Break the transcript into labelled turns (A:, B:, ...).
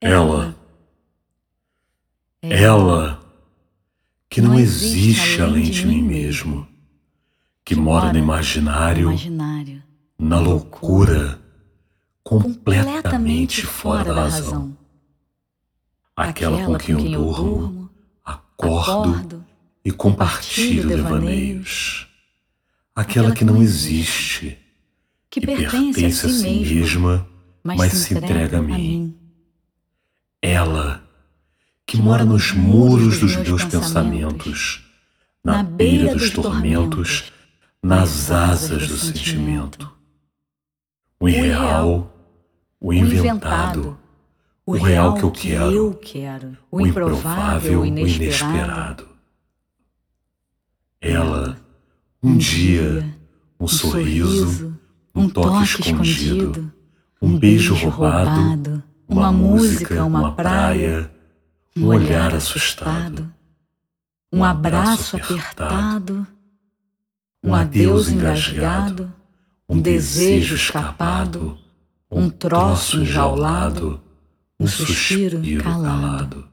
A: Ela, ela que não existe além de mim mesmo, que mora no imaginário, na loucura, completamente fora da razão. Aquela com quem eu durmo, acordo e compartilho devaneios. Aquela que não existe, que pertence a si mesma, mas se entrega a mim. Ela que mora nos muros dos meus pensamentos, na beira dos tormentos, nas asas do sentimento. O irreal, o inventado, o real que eu quero, o improvável, o inesperado. Ela, um dia, um sorriso, um toque escondido, um beijo roubado, uma música, uma praia um olhar assustado, um abraço apertado, um adeus engasgado, um desejo escapado, um troço enjaulado, um suspiro calado.